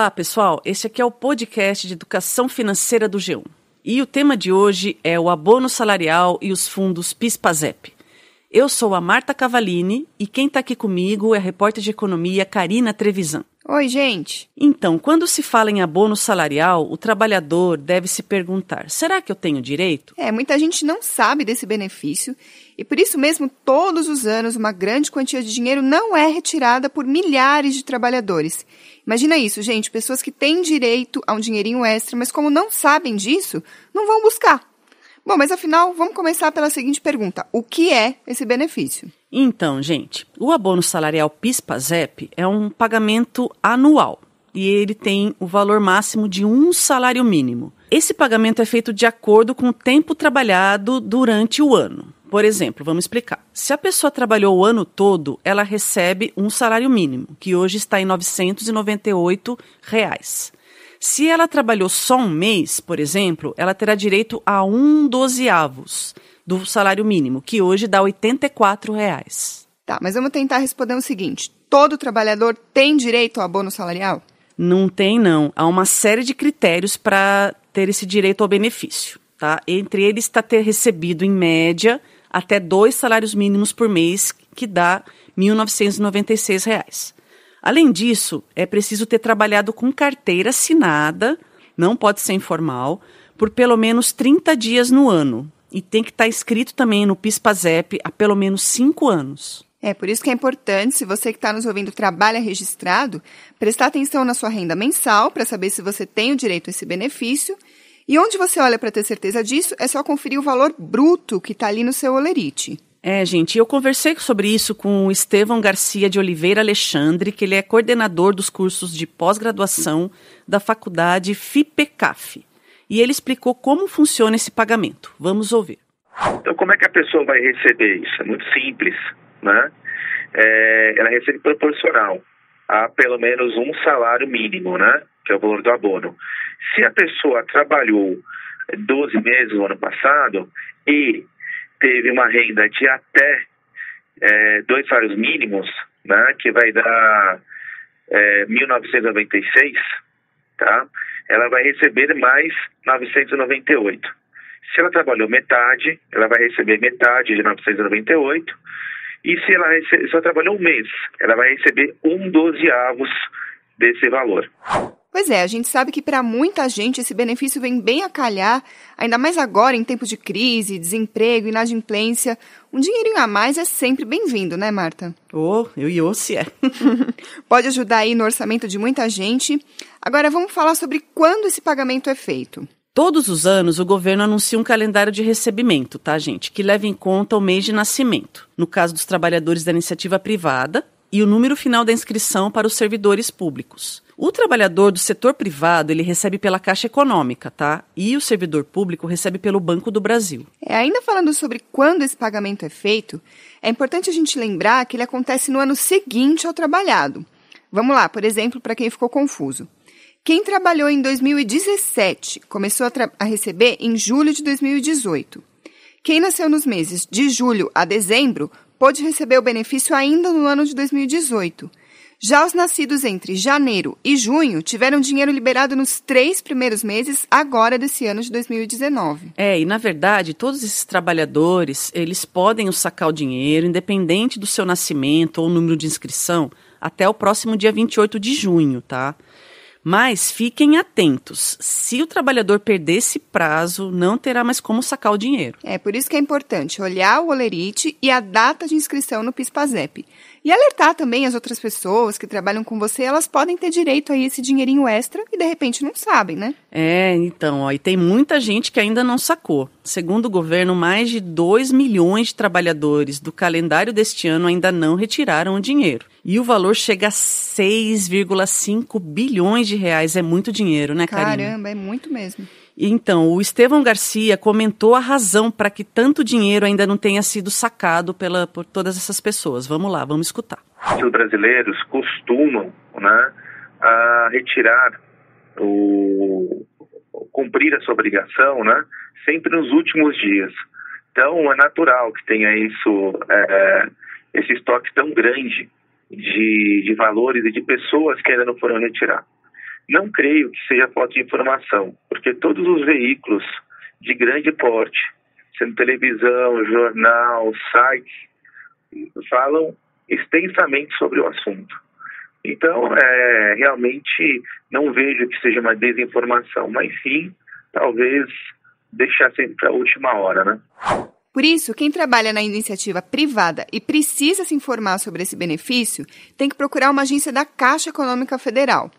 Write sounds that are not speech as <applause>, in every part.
Olá, pessoal. Esse aqui é o podcast de educação financeira do G1. E o tema de hoje é o abono salarial e os fundos PIS/PASEP. Eu sou a Marta Cavalini e quem está aqui comigo é a repórter de economia Karina Trevisan. Oi, gente. Então, quando se fala em abono salarial, o trabalhador deve se perguntar: será que eu tenho direito? É, muita gente não sabe desse benefício e por isso mesmo, todos os anos, uma grande quantia de dinheiro não é retirada por milhares de trabalhadores. Imagina isso, gente, pessoas que têm direito a um dinheirinho extra, mas como não sabem disso, não vão buscar. Bom, mas afinal, vamos começar pela seguinte pergunta: o que é esse benefício? Então, gente, o abono salarial PIS/PASEP é um pagamento anual e ele tem o valor máximo de um salário mínimo. Esse pagamento é feito de acordo com o tempo trabalhado durante o ano. Por exemplo, vamos explicar. Se a pessoa trabalhou o ano todo, ela recebe um salário mínimo, que hoje está em 998 reais. Se ela trabalhou só um mês, por exemplo, ela terá direito a um dozeavos do salário mínimo, que hoje dá 84 reais. Tá, mas vamos tentar responder o seguinte: todo trabalhador tem direito ao abono salarial? Não tem, não. Há uma série de critérios para ter esse direito ao benefício. Tá? Entre eles está ter recebido, em média, até dois salários mínimos por mês, que dá R$ 1.996. Além disso, é preciso ter trabalhado com carteira assinada, não pode ser informal, por pelo menos 30 dias no ano. E tem que estar tá inscrito também no PIS/PASEP há pelo menos 5 anos. É por isso que é importante, se você que está nos ouvindo trabalha registrado, prestar atenção na sua renda mensal para saber se você tem o direito a esse benefício. E onde você olha para ter certeza disso, é só conferir o valor bruto que está ali no seu olerite. É, gente, eu conversei sobre isso com o Estevão Garcia de Oliveira Alexandre, que ele é coordenador dos cursos de pós-graduação da faculdade FIPECAF. E ele explicou como funciona esse pagamento. Vamos ouvir. Então, como é que a pessoa vai receber isso? É muito simples, né? É, ela recebe proporcional a pelo menos um salário mínimo, né? Que é o valor do abono. Se a pessoa trabalhou 12 meses no ano passado e teve uma renda de até é, dois salários mínimos, né, que vai dar é, 1.996, tá? Ela vai receber mais 998. Se ela trabalhou metade, ela vai receber metade de 998. E se ela, se ela trabalhou um mês, ela vai receber um dozeavos desse valor. Pois é, a gente sabe que para muita gente esse benefício vem bem a calhar, ainda mais agora em tempos de crise, desemprego, inadimplência. Um dinheirinho a mais é sempre bem-vindo, né, Marta? Oh, eu e eu se é. <laughs> Pode ajudar aí no orçamento de muita gente. Agora vamos falar sobre quando esse pagamento é feito. Todos os anos, o governo anuncia um calendário de recebimento, tá, gente? Que leva em conta o mês de nascimento. No caso dos trabalhadores da iniciativa privada, e o número final da inscrição para os servidores públicos. O trabalhador do setor privado, ele recebe pela Caixa Econômica, tá? E o servidor público recebe pelo Banco do Brasil. É, ainda falando sobre quando esse pagamento é feito, é importante a gente lembrar que ele acontece no ano seguinte ao trabalhado. Vamos lá, por exemplo, para quem ficou confuso. Quem trabalhou em 2017 começou a, a receber em julho de 2018. Quem nasceu nos meses de julho a dezembro pôde receber o benefício ainda no ano de 2018. Já os nascidos entre janeiro e junho tiveram dinheiro liberado nos três primeiros meses agora desse ano de 2019. É, e na verdade, todos esses trabalhadores, eles podem sacar o dinheiro, independente do seu nascimento ou número de inscrição, até o próximo dia 28 de junho, tá? Mas fiquem atentos. Se o trabalhador perder esse prazo, não terá mais como sacar o dinheiro. É por isso que é importante olhar o olerite e a data de inscrição no PIS/PASEP. E alertar também as outras pessoas que trabalham com você, elas podem ter direito a esse dinheirinho extra e de repente não sabem, né? É, então, ó, e tem muita gente que ainda não sacou. Segundo o governo, mais de 2 milhões de trabalhadores do calendário deste ano ainda não retiraram o dinheiro. E o valor chega a 6,5 bilhões de reais. É muito dinheiro, né, Karina? Caramba, é muito mesmo. Então, o Estevão Garcia comentou a razão para que tanto dinheiro ainda não tenha sido sacado pela, por todas essas pessoas. Vamos lá, vamos escutar. Os brasileiros costumam né, a retirar o cumprir a sua obrigação, né, sempre nos últimos dias. Então, é natural que tenha isso, é, esse estoque tão grande de, de valores e de pessoas que ainda não foram retirar. Não creio que seja falta de informação, porque todos os veículos de grande porte, sendo televisão, jornal, sites, falam extensamente sobre o assunto. Então, é, realmente não vejo que seja uma desinformação, mas sim, talvez deixar sempre para a última hora, né? Por isso, quem trabalha na iniciativa privada e precisa se informar sobre esse benefício tem que procurar uma agência da Caixa Econômica Federal.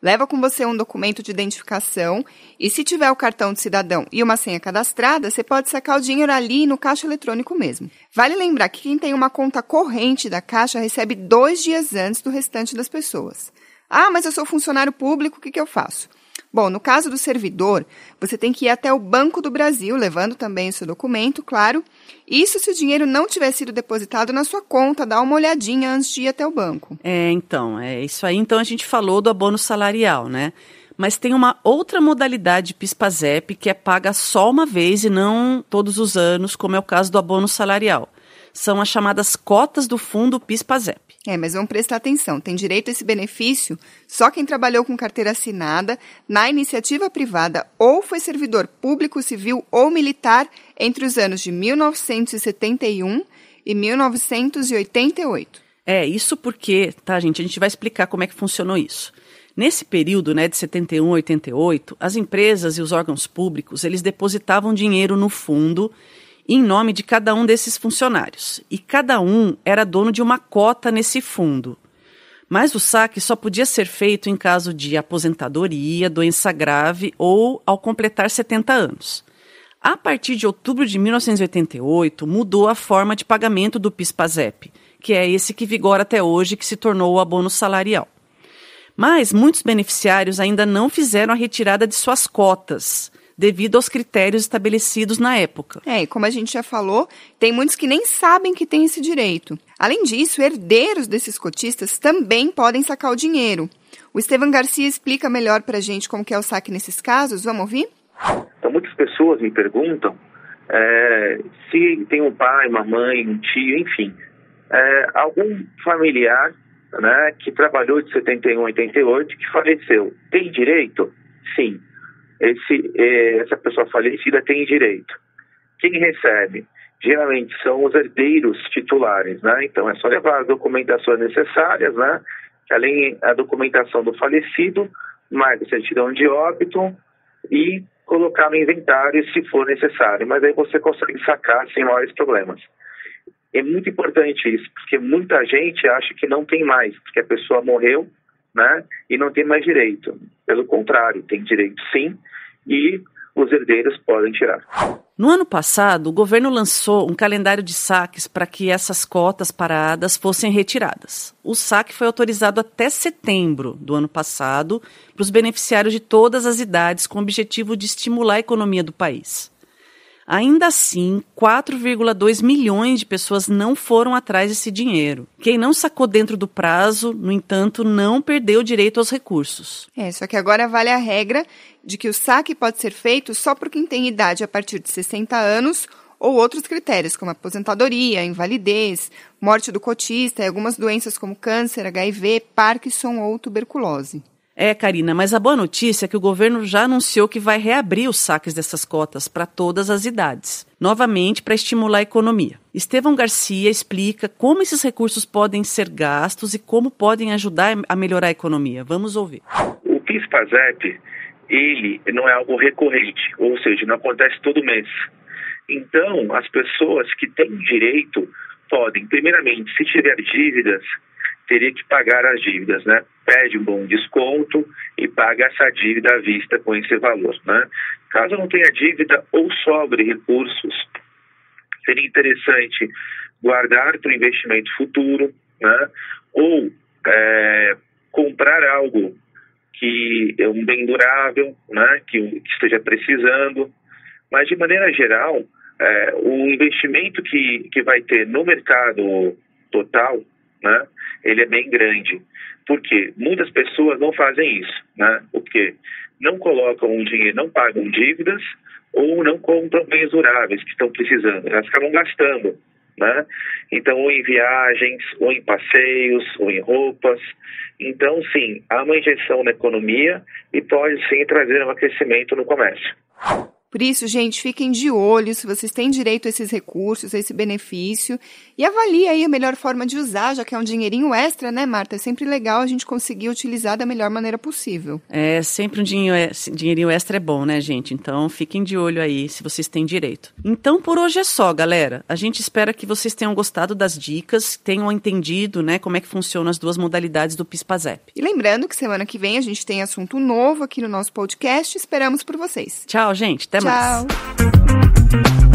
Leva com você um documento de identificação e, se tiver o cartão de cidadão e uma senha cadastrada, você pode sacar o dinheiro ali no caixa eletrônico mesmo. Vale lembrar que quem tem uma conta corrente da Caixa recebe dois dias antes do restante das pessoas. Ah, mas eu sou funcionário público, o que, que eu faço? Bom, no caso do servidor, você tem que ir até o Banco do Brasil, levando também o seu documento, claro. Isso se o dinheiro não tiver sido depositado na sua conta, dá uma olhadinha antes de ir até o banco. É, então, é isso aí. Então a gente falou do abono salarial, né? Mas tem uma outra modalidade PIS/PASEP que é paga só uma vez e não todos os anos, como é o caso do abono salarial. São as chamadas cotas do fundo PIS/PASEP. É, mas vamos prestar atenção. Tem direito a esse benefício só quem trabalhou com carteira assinada na iniciativa privada ou foi servidor público, civil ou militar entre os anos de 1971 e 1988. É, isso porque, tá, gente? A gente vai explicar como é que funcionou isso. Nesse período, né, de 71 a 88, as empresas e os órgãos públicos, eles depositavam dinheiro no fundo em nome de cada um desses funcionários, e cada um era dono de uma cota nesse fundo. Mas o saque só podia ser feito em caso de aposentadoria, doença grave ou ao completar 70 anos. A partir de outubro de 1988, mudou a forma de pagamento do PIS/PASEP, que é esse que vigora até hoje, que se tornou o abono salarial. Mas muitos beneficiários ainda não fizeram a retirada de suas cotas devido aos critérios estabelecidos na época. É, e como a gente já falou, tem muitos que nem sabem que tem esse direito. Além disso, herdeiros desses cotistas também podem sacar o dinheiro. O Estevam Garcia explica melhor para a gente como que é o saque nesses casos. Vamos ouvir? Então, muitas pessoas me perguntam é, se tem um pai, uma mãe, um tio, enfim, é, algum familiar né, que trabalhou de 71 a 88 que faleceu. Tem direito? Sim esse, é, essa pessoa falecida tem direito. Quem recebe? Geralmente são os herdeiros titulares, né? Então é só levar as documentações necessárias, né? Além da documentação do falecido, mais a certidão de óbito e colocar no inventário se for necessário. Mas aí você consegue sacar sem maiores problemas. É muito importante isso, porque muita gente acha que não tem mais, porque a pessoa morreu né, e não tem mais direito. Pelo contrário, tem direito sim, e os herdeiros podem tirar. No ano passado, o governo lançou um calendário de saques para que essas cotas paradas fossem retiradas. O saque foi autorizado até setembro do ano passado para os beneficiários de todas as idades, com o objetivo de estimular a economia do país. Ainda assim, 4,2 milhões de pessoas não foram atrás desse dinheiro. Quem não sacou dentro do prazo, no entanto, não perdeu direito aos recursos. É, só que agora vale a regra de que o saque pode ser feito só por quem tem idade a partir de 60 anos ou outros critérios, como aposentadoria, invalidez, morte do cotista e algumas doenças como câncer, HIV, Parkinson ou tuberculose. É, Karina, mas a boa notícia é que o governo já anunciou que vai reabrir os saques dessas cotas para todas as idades, novamente para estimular a economia. Estevão Garcia explica como esses recursos podem ser gastos e como podem ajudar a melhorar a economia. Vamos ouvir. O PIS-PASEP, ele não é algo recorrente, ou seja, não acontece todo mês. Então, as pessoas que têm direito podem, primeiramente, se tiver dívidas, teria que pagar as dívidas, né? Pede um bom desconto e paga essa dívida à vista com esse valor, né? Caso não tenha dívida ou sobre recursos, seria interessante guardar para o investimento futuro, né? Ou é, comprar algo que é um bem durável, né? Que, que esteja precisando, mas de maneira geral, é, o investimento que, que vai ter no mercado total né, ele é bem grande. Porque muitas pessoas não fazem isso, né? Porque não colocam um dinheiro, não pagam dívidas ou não compram bens duráveis que estão precisando. Elas acabam gastando. né? Então, ou em viagens, ou em passeios, ou em roupas. Então, sim, há uma injeção na economia e pode sim trazer um aquecimento no comércio. Por isso, gente, fiquem de olho se vocês têm direito a esses recursos, a esse benefício. E avalie aí a melhor forma de usar, já que é um dinheirinho extra, né, Marta? É sempre legal a gente conseguir utilizar da melhor maneira possível. É, sempre um dinheiro, dinheirinho extra é bom, né, gente? Então, fiquem de olho aí se vocês têm direito. Então, por hoje é só, galera. A gente espera que vocês tenham gostado das dicas, tenham entendido, né, como é que funcionam as duas modalidades do PISPAZEP. E lembrando que semana que vem a gente tem assunto novo aqui no nosso podcast. Esperamos por vocês. Tchau, gente. Até Tchau. mais.